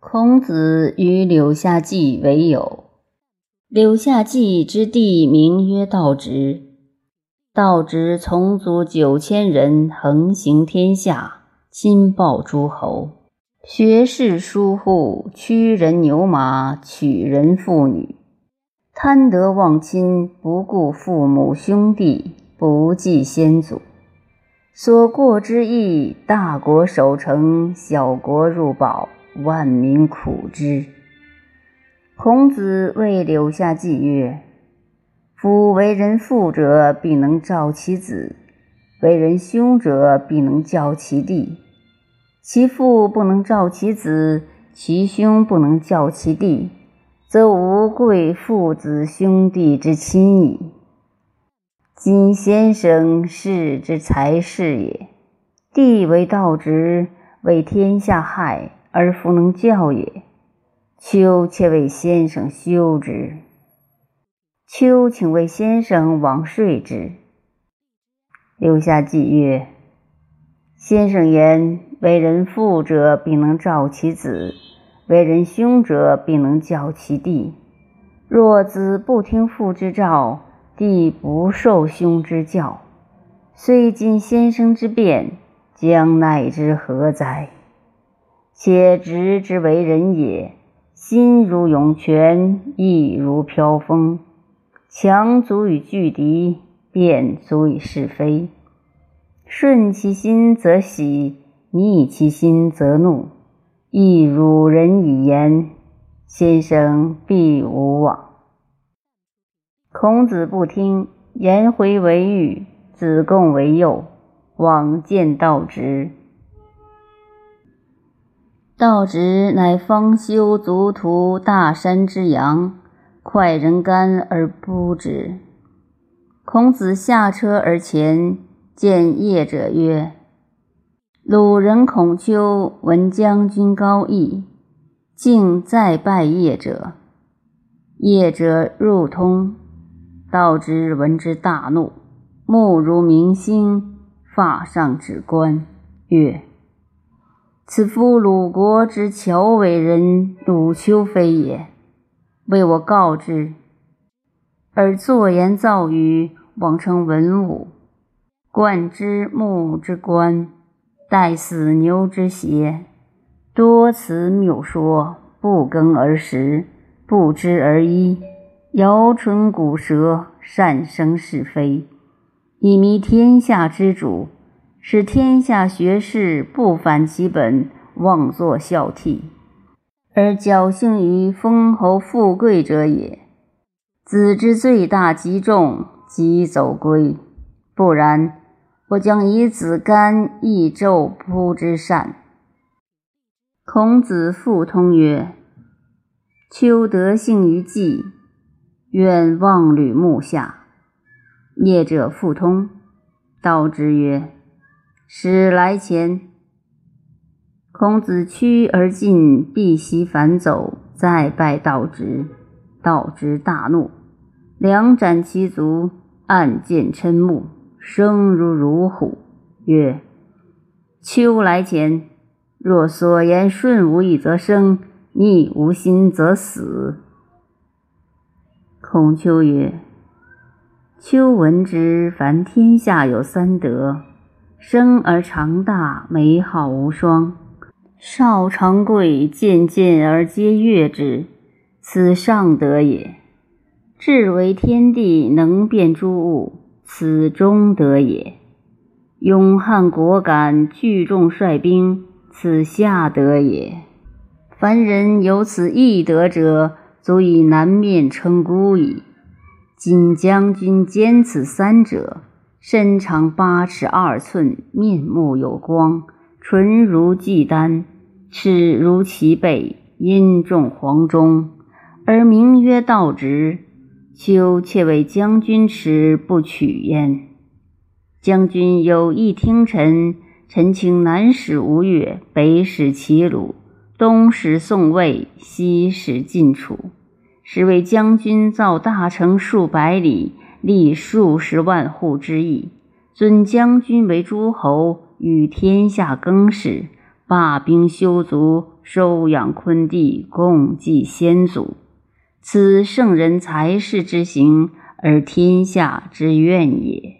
孔子与柳下季为友。柳下季之弟名曰道直。道直从族九千人，横行天下，亲报诸侯，学士疏户，驱人牛马，娶人妇女，贪得忘亲，不顾父母兄弟，不计先祖。所过之役，大国守城，小国入保。万民苦之。孔子未柳下季曰：“夫为人父者，必能召其子；为人兄者，必能教其弟。其父不能召其子，其兄不能教其弟，则无贵父子兄弟之亲矣。今先生世之才是也，弟为道直，为天下害。”而弗能教也。丘且为先生修之。丘请为先生往睡之。留下记曰：“先生言，为人父者，必能照其子；为人兄者，必能教其弟。若子不听父之召，弟不受兄之教，虽今先生之辩，将奈之何哉？”且直之为人也，心如涌泉，意如飘风，强足以拒敌，辩足以是非。顺其心则喜，逆其心则怒，亦如人以言，先生必无往。孔子不听，颜回为欲，子贡为右，往见道直。道直乃方修足徒大山之阳，快人干而不止。孔子下车而前，见业者曰：“鲁人孔丘闻将军高义，竟再拜业者。业者入通，道直闻之大怒，目如明星，发上指冠，曰。”此夫鲁国之乔伟人鲁丘非也，为我告之，而作言造语，妄称文武，冠之木之冠，戴死牛之鞋，多辞谬说，不耕而食，不知而医，摇唇鼓舌，善生是非，以迷天下之主。使天下学士不反其本，妄作孝悌，而侥幸于封侯富贵者也。子之罪大极重，即走归。不然，我将以子干益纣扑之善。孔子复通曰：“丘德幸于季，愿望履木下。”业者复通，道之曰。使来前，孔子趋而进，必席反走，再拜道直。道直大怒，两斩其足，按剑嗔目，声如如虎，曰：“秋来前，若所言顺无益则生，逆无心则死。”孔丘曰：“丘闻之，凡天下有三德。”生而长大，美好无双；少长贵，渐渐而皆悦之，此上德也。至为天地，能变诸物，此中德也。勇悍果敢，聚众率兵，此下德也。凡人有此一德者，足以南面称孤矣。今将军兼此三者。身长八尺二寸，面目有光，唇如祭丹，齿如齐背，音重黄钟，而名曰道直。丘且为将军耻，不取焉。将军有意听臣，臣请南使吴越，北使齐鲁，东使宋魏，西使晋楚，使为将军造大城数百里。立数十万户之邑，尊将军为诸侯，与天下更始，罢兵修足，收养昆弟，共祭先祖。此圣人才士之行，而天下之愿也。